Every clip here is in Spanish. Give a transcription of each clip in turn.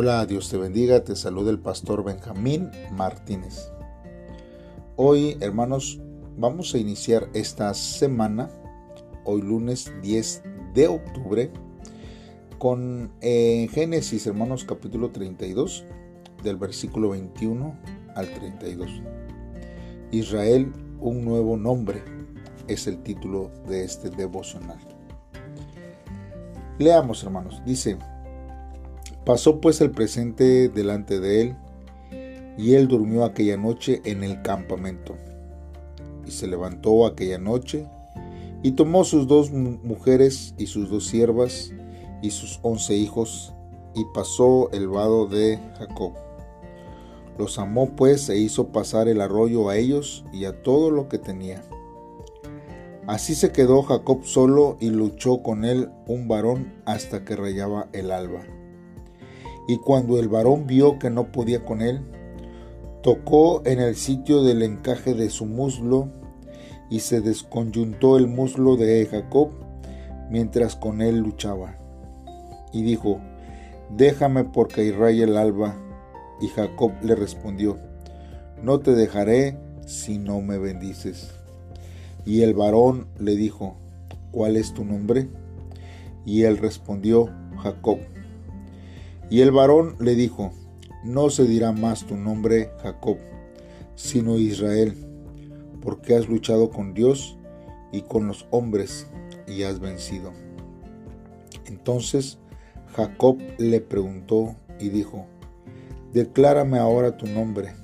Hola, Dios te bendiga, te saluda el pastor Benjamín Martínez. Hoy, hermanos, vamos a iniciar esta semana, hoy lunes 10 de octubre, con eh, Génesis, hermanos, capítulo 32, del versículo 21 al 32. Israel, un nuevo nombre, es el título de este devocional. Leamos, hermanos. Dice, pasó pues el presente delante de él, y él durmió aquella noche en el campamento. Y se levantó aquella noche, y tomó sus dos mujeres y sus dos siervas, y sus once hijos, y pasó el vado de Jacob. Los amó pues e hizo pasar el arroyo a ellos y a todo lo que tenía Así se quedó Jacob solo y luchó con él un varón hasta que rayaba el alba. Y cuando el varón vio que no podía con él, tocó en el sitio del encaje de su muslo y se desconyuntó el muslo de Jacob mientras con él luchaba. Y dijo, déjame porque raya el alba. Y Jacob le respondió, no te dejaré si no me bendices. Y el varón le dijo, ¿cuál es tu nombre? Y él respondió, Jacob. Y el varón le dijo, no se dirá más tu nombre Jacob, sino Israel, porque has luchado con Dios y con los hombres y has vencido. Entonces Jacob le preguntó y dijo, Declárame ahora tu nombre.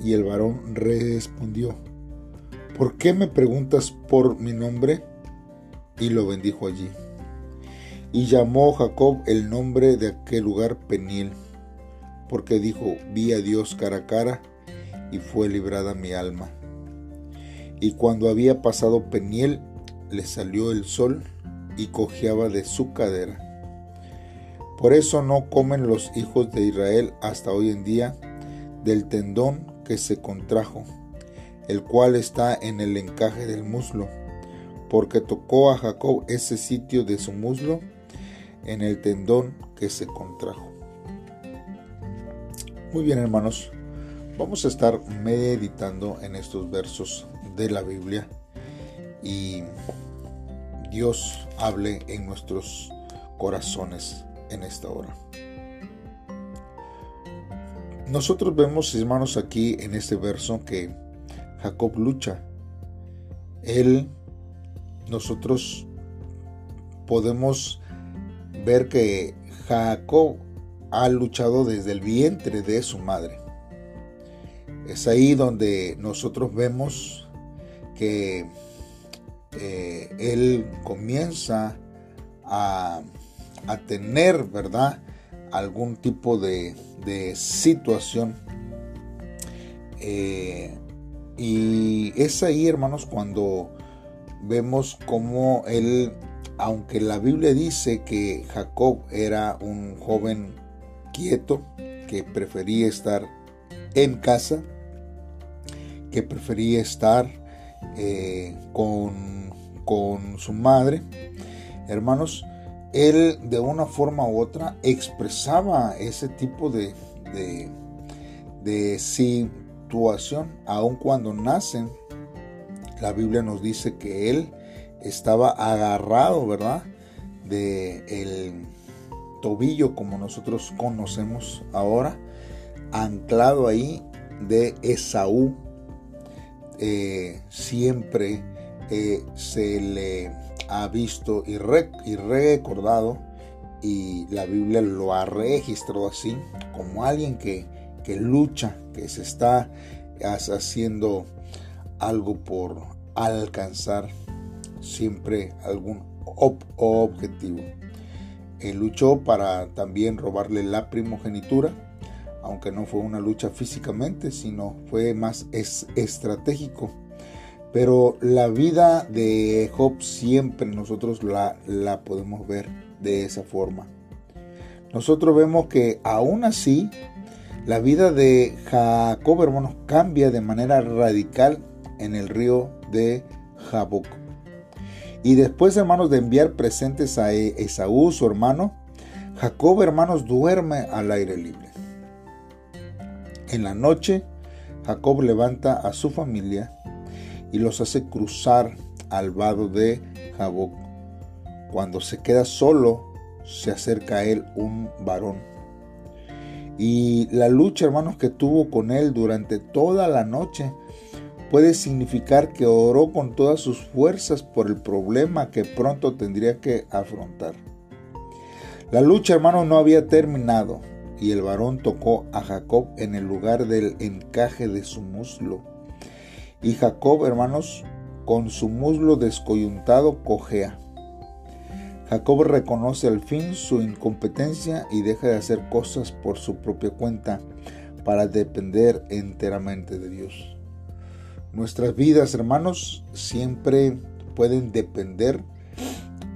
Y el varón respondió, ¿por qué me preguntas por mi nombre? Y lo bendijo allí. Y llamó Jacob el nombre de aquel lugar Peniel, porque dijo, vi a Dios cara a cara, y fue librada mi alma. Y cuando había pasado Peniel, le salió el sol y cojeaba de su cadera. Por eso no comen los hijos de Israel hasta hoy en día del tendón que se contrajo el cual está en el encaje del muslo, porque tocó a Jacob ese sitio de su muslo en el tendón que se contrajo. Muy bien hermanos, vamos a estar meditando en estos versos de la Biblia y Dios hable en nuestros corazones en esta hora. Nosotros vemos, hermanos, aquí en este verso que Jacob lucha. Él, nosotros podemos ver que Jacob ha luchado desde el vientre de su madre. Es ahí donde nosotros vemos que eh, él comienza a, tener, ¿verdad? Algún tipo de, situación eh, y es ahí, hermanos, cuando vemos cómo él, aunque la Biblia dice que Jacob era un joven quieto, que prefería estar en casa, que prefería estar eh, con, con, su madre, hermanos, él de una forma u otra expresaba ese tipo de, de, de sí, aun cuando nacen, la Biblia nos dice que él estaba agarrado, ¿verdad? De el tobillo como nosotros conocemos ahora, anclado ahí de Esaú. Eh, siempre eh, se le ha visto y, y recordado y la Biblia lo ha registrado así como alguien que que lucha, que se está haciendo algo por alcanzar siempre algún objetivo. Él luchó para también robarle la primogenitura, aunque no fue una lucha físicamente, sino fue más estratégico. Pero la vida de Job siempre nosotros la, la podemos ver de esa forma. Nosotros vemos que aún así la vida de Jacob, hermanos, cambia de manera radical en el río de Jaboc. Y después, hermanos, de enviar presentes a Esaú, su hermano, Jacob, hermanos, duerme al aire libre. En la noche, Jacob levanta a su familia y los hace cruzar al vado de Jaboc. Cuando se queda solo, se acerca a él un varón. Y la lucha, hermanos, que tuvo con él durante toda la noche puede significar que oró con todas sus fuerzas por el problema que pronto tendría que afrontar. La lucha, hermanos, no había terminado y el varón tocó a Jacob en el lugar del encaje de su muslo. Y Jacob, hermanos, con su muslo descoyuntado cojea. Jacob reconoce al fin su incompetencia y deja de hacer cosas por su propia cuenta para depender enteramente de Dios. Nuestras vidas, hermanos, siempre pueden depender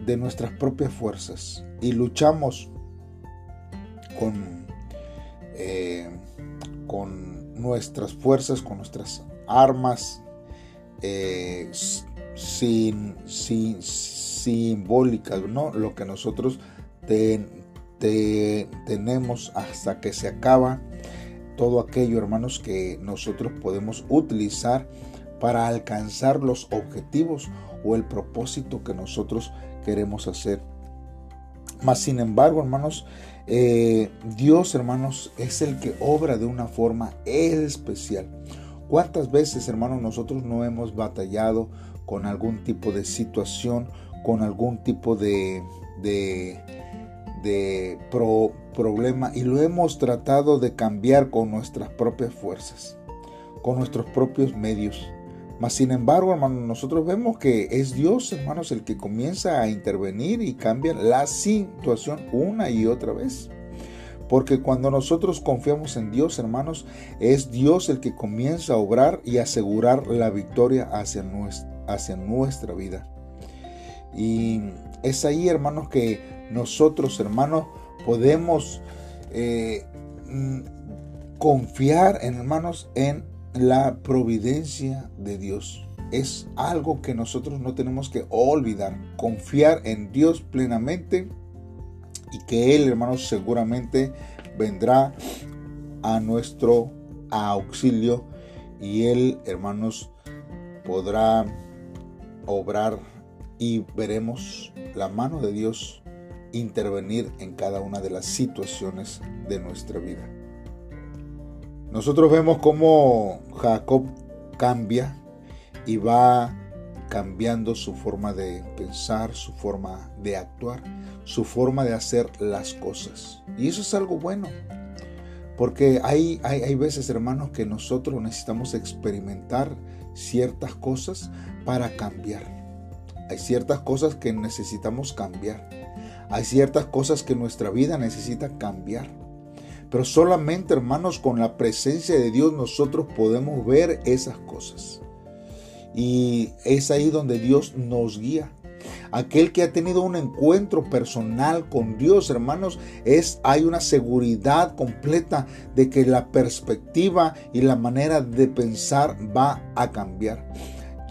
de nuestras propias fuerzas y luchamos con, eh, con nuestras fuerzas, con nuestras armas, eh, sin, sin, simbólicas, ¿no? Lo que nosotros tenemos hasta que se acaba. Todo aquello, hermanos, que nosotros podemos utilizar para alcanzar los objetivos o el propósito que nosotros queremos hacer. Mas, sin embargo, hermanos, eh, Dios, hermanos, es el que obra de una forma especial. ¿Cuántas veces, hermanos, nosotros no hemos batallado con algún tipo de situación con algún tipo de, de, problema y lo hemos tratado de cambiar con nuestras propias fuerzas, con nuestros propios medios. Mas sin embargo, hermanos, nosotros vemos que es Dios, hermanos, el que comienza a intervenir y cambia la situación una y otra vez. Porque cuando nosotros confiamos en Dios, hermanos, es Dios el que comienza a obrar y asegurar la victoria hacia nuestra, hacia nuestra vida. Y es ahí, hermanos, que nosotros, hermanos, podemos eh, mm, confiar, en, hermanos, en la providencia de Dios. Es algo que nosotros no tenemos que olvidar. Confiar en Dios plenamente y que Él, hermanos, seguramente vendrá a nuestro auxilio y Él, hermanos, podrá obrar y veremos la mano de Dios intervenir en cada una de las situaciones de nuestra vida. Nosotros vemos cómo Jacob cambia y va cambiando su forma de pensar, su forma de actuar, su forma de hacer las cosas. Y eso es algo bueno, porque hay, hay, hay veces, hermanos, que nosotros necesitamos experimentar ciertas cosas para cambiar. Hay ciertas cosas que necesitamos cambiar. Hay ciertas cosas que nuestra vida necesita cambiar. Pero solamente, hermanos, con la presencia de Dios nosotros podemos ver esas cosas. Y es ahí donde Dios nos guía. Aquel que ha tenido un encuentro personal con Dios, hermanos, es hay una seguridad completa de que la perspectiva y la manera de pensar va a cambiar.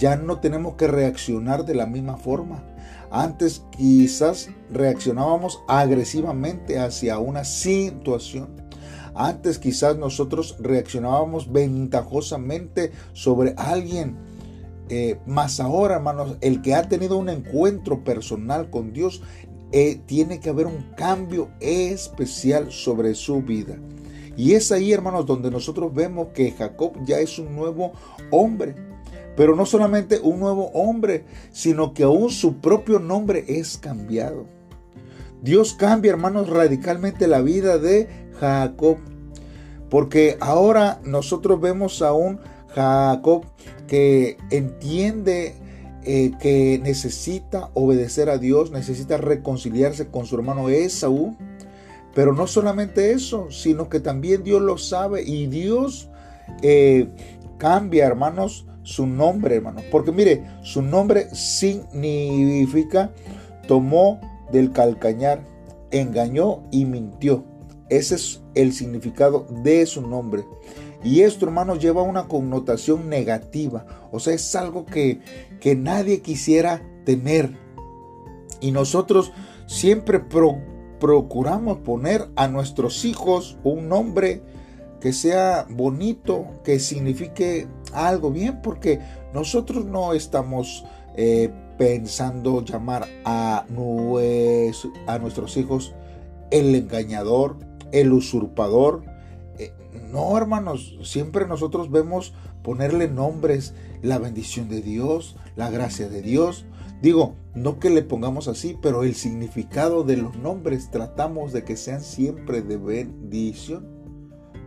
Ya no tenemos que reaccionar de la misma forma. Antes quizás reaccionábamos agresivamente hacia una situación. Antes quizás nosotros reaccionábamos ventajosamente sobre alguien. Eh, más ahora, hermanos, el que ha tenido un encuentro personal con Dios, eh, tiene que haber un cambio especial sobre su vida. Y es ahí, hermanos, donde nosotros vemos que Jacob ya es un nuevo hombre. Pero no solamente un nuevo hombre, sino que aún su propio nombre es cambiado. Dios cambia, hermanos, radicalmente la vida de Jacob. Porque ahora nosotros vemos a un Jacob que entiende eh, que necesita obedecer a Dios, necesita reconciliarse con su hermano Esaú. Pero no solamente eso, sino que también Dios lo sabe y Dios eh, cambia, hermanos, su nombre, hermano. Porque mire, su nombre significa tomó del calcañar, engañó y mintió. Ese es el significado de su nombre. Y esto, hermanos, lleva una connotación negativa. O sea, es algo que, que nadie quisiera tener. Y nosotros siempre procuramos poner a nuestros hijos un nombre que sea bonito, que signifique algo bien, porque nosotros no estamos eh, pensando llamar a, nuestros hijos el engañador, el usurpador. Eh, no, hermanos, siempre nosotros vemos ponerle nombres, la bendición de Dios, la gracia de Dios. Digo, no que le pongamos así, pero el significado de los nombres tratamos de que sean siempre de bendición.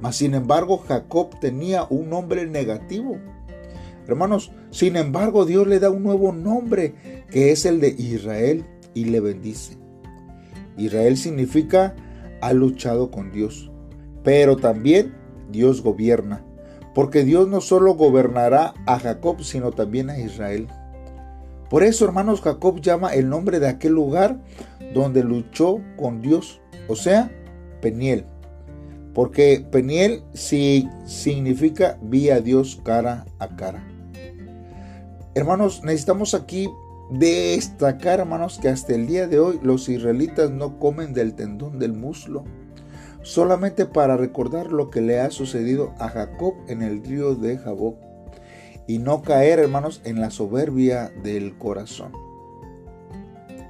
Mas sin embargo, Jacob tenía un nombre negativo. Hermanos, sin embargo, Dios le da un nuevo nombre, que es el de Israel, y le bendice. Israel significa ha luchado con Dios, pero también Dios gobierna, porque Dios no solo gobernará a Jacob, sino también a Israel. Por eso, hermanos, Jacob llama el nombre de aquel lugar donde luchó con Dios, o sea, Peniel. Porque Peniel sí significa vi a Dios cara a cara. Hermanos, necesitamos aquí destacar, hermanos, que hasta el día de hoy los israelitas no comen del tendón del muslo, solamente para recordar lo que le ha sucedido a Jacob en el río de Jaboc y no caer, hermanos, en la soberbia del corazón.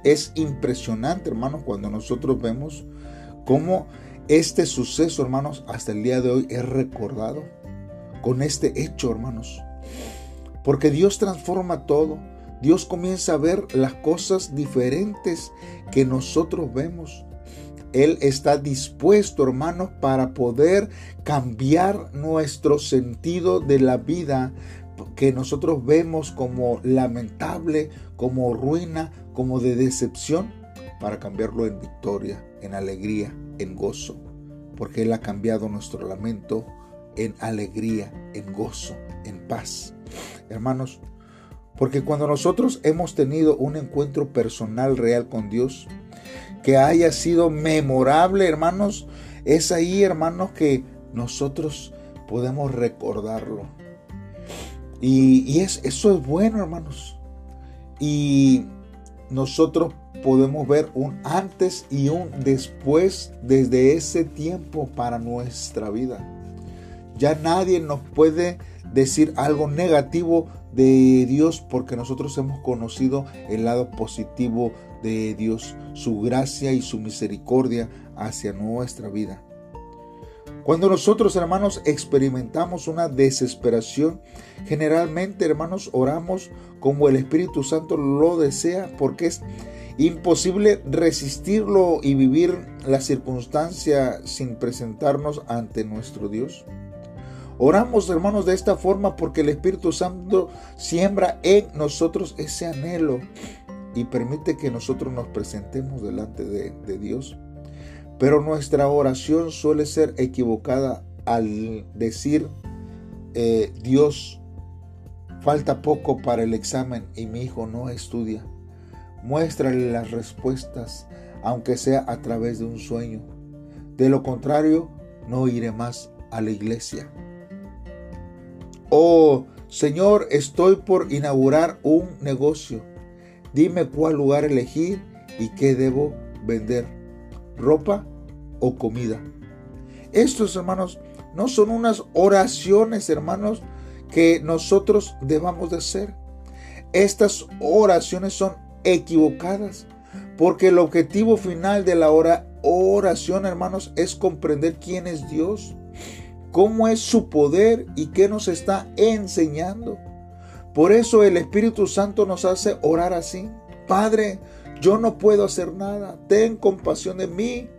Es impresionante, hermanos, cuando nosotros vemos cómo este suceso, hermanos, hasta el día de hoy es recordado con este hecho, hermanos. Porque Dios transforma todo. Dios comienza a ver las cosas diferentes que nosotros vemos. Él está dispuesto, hermanos, para poder cambiar nuestro sentido de la vida que nosotros vemos como lamentable, como ruina, como de decepción, para cambiarlo en victoria, en alegría, en gozo. Porque Él ha cambiado nuestro lamento en alegría, en gozo, en paz. Hermanos, porque cuando nosotros hemos tenido un encuentro personal real con Dios, que haya sido memorable, hermanos, es ahí, hermanos, que nosotros podemos recordarlo. Y, es, eso es bueno, hermanos. Y nosotros podemos ver un antes y un después desde ese tiempo para nuestra vida. Ya nadie nos puede decir algo negativo de Dios porque nosotros hemos conocido el lado positivo de Dios, su gracia y su misericordia hacia nuestra vida. Cuando nosotros, hermanos, experimentamos una desesperación, generalmente, hermanos, oramos como el Espíritu Santo lo desea, porque es imposible resistirlo y vivir la circunstancia sin presentarnos ante nuestro Dios. Oramos, hermanos, de esta forma porque el Espíritu Santo siembra en nosotros ese anhelo y permite que nosotros nos presentemos delante de, Dios. Pero nuestra oración suele ser equivocada al decir, eh, Dios, falta poco para el examen y mi hijo no estudia. Muéstrale las respuestas, aunque sea a través de un sueño. De lo contrario, no iré más a la iglesia. Oh, Señor, estoy por inaugurar un negocio. Dime cuál lugar elegir y qué debo vender. ¿Ropa o comida? Estos, hermanos, no son unas oraciones, hermanos, que nosotros debamos de hacer. Estas oraciones son equivocadas, porque el objetivo final de la oración, hermanos, es comprender quién es Dios cómo es su poder y qué nos está enseñando. Por eso el Espíritu Santo nos hace orar así. Padre, yo no puedo hacer nada. Ten compasión de mí.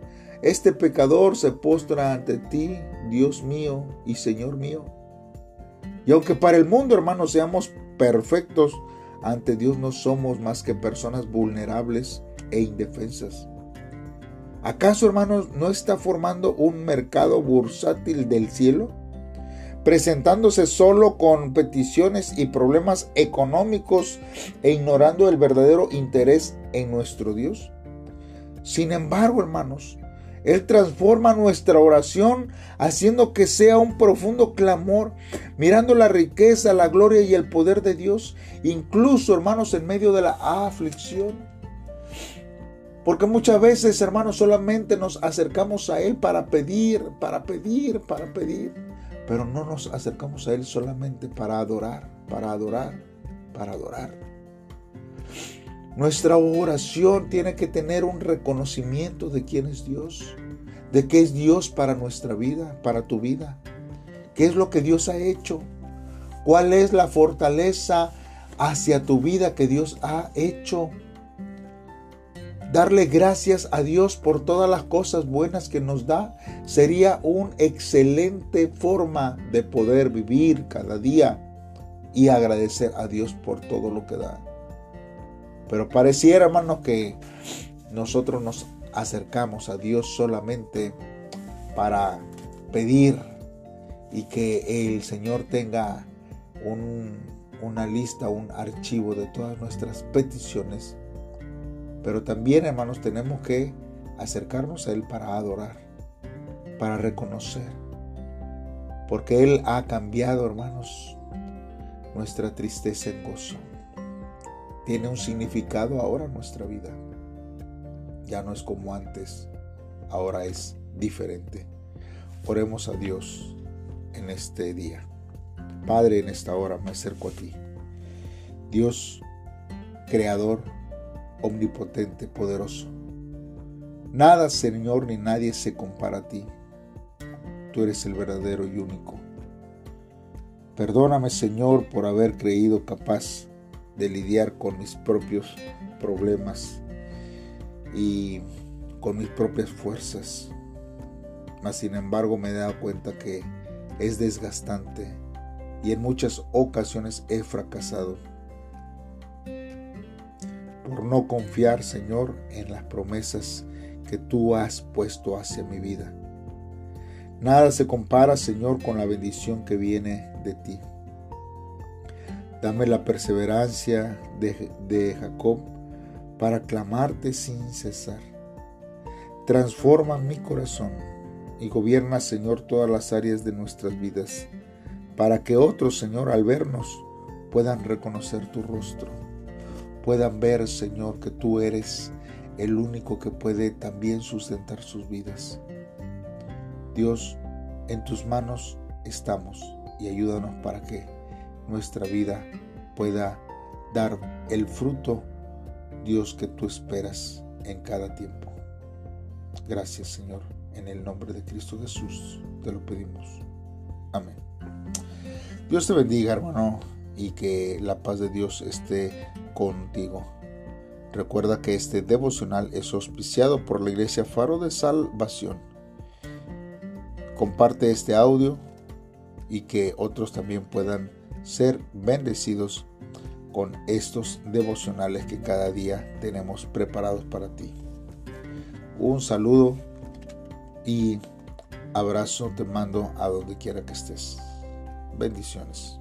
Este pecador se postra ante ti, Dios mío y Señor mío. Y aunque para el mundo, hermanos, seamos perfectos, ante Dios no somos más que personas vulnerables e indefensas. ¿Acaso, hermanos, no está formando un mercado bursátil del cielo? Presentándose solo con peticiones y problemas económicos e ignorando el verdadero interés en nuestro Dios. Sin embargo, hermanos, Él transforma nuestra oración haciendo que sea un profundo clamor, mirando la riqueza, la gloria y el poder de Dios, incluso, hermanos, en medio de la aflicción. Porque muchas veces, hermanos, solamente nos acercamos a Él para pedir, para pedir, para pedir. Pero no nos acercamos a Él solamente para adorar, para adorar, para adorar. Nuestra oración tiene que tener un reconocimiento de quién es Dios, de qué es Dios para nuestra vida, para tu vida, qué es lo que Dios ha hecho, cuál es la fortaleza hacia tu vida que Dios ha hecho darle gracias a Dios por todas las cosas buenas que nos da, sería una excelente forma de poder vivir cada día y agradecer a Dios por todo lo que da. Pero pareciera, hermanos, que nosotros nos acercamos a Dios solamente para pedir y que el Señor tenga una lista, un archivo de todas nuestras peticiones pero también, hermanos, tenemos que acercarnos a Él para adorar, para reconocer. Porque Él ha cambiado, hermanos, nuestra tristeza en gozo. Tiene un significado ahora en nuestra vida. Ya no es como antes, ahora es diferente. Oremos a Dios en este día. Padre, en esta hora me acerco a ti. Dios, creador, omnipotente, poderoso. Nada, Señor, ni nadie se compara a ti. Tú eres el verdadero y único. Perdóname, Señor, por haber creído capaz de lidiar con mis propios problemas y con mis propias fuerzas. Mas, sin embargo, me he dado cuenta que es desgastante y en muchas ocasiones he fracasado por no confiar, Señor, en las promesas que tú has puesto hacia mi vida. Nada se compara, Señor, con la bendición que viene de ti. Dame la perseverancia de, Jacob para clamarte sin cesar. Transforma mi corazón y gobierna, Señor, todas las áreas de nuestras vidas, para que otros, Señor, al vernos, puedan reconocer tu rostro puedan ver, Señor, que tú eres el único que puede también sustentar sus vidas. Dios, en tus manos estamos y ayúdanos para que nuestra vida pueda dar el fruto, Dios, que tú esperas en cada tiempo. Gracias, Señor. En el nombre de Cristo Jesús te lo pedimos. Amén. Dios te bendiga, hermano, y que la paz de Dios esté contigo. Recuerda que este devocional es auspiciado por la Iglesia Faro de Salvación. Comparte este audio y que otros también puedan ser bendecidos con estos devocionales que cada día tenemos preparados para ti. Un saludo y abrazo te mando a donde quiera que estés. Bendiciones.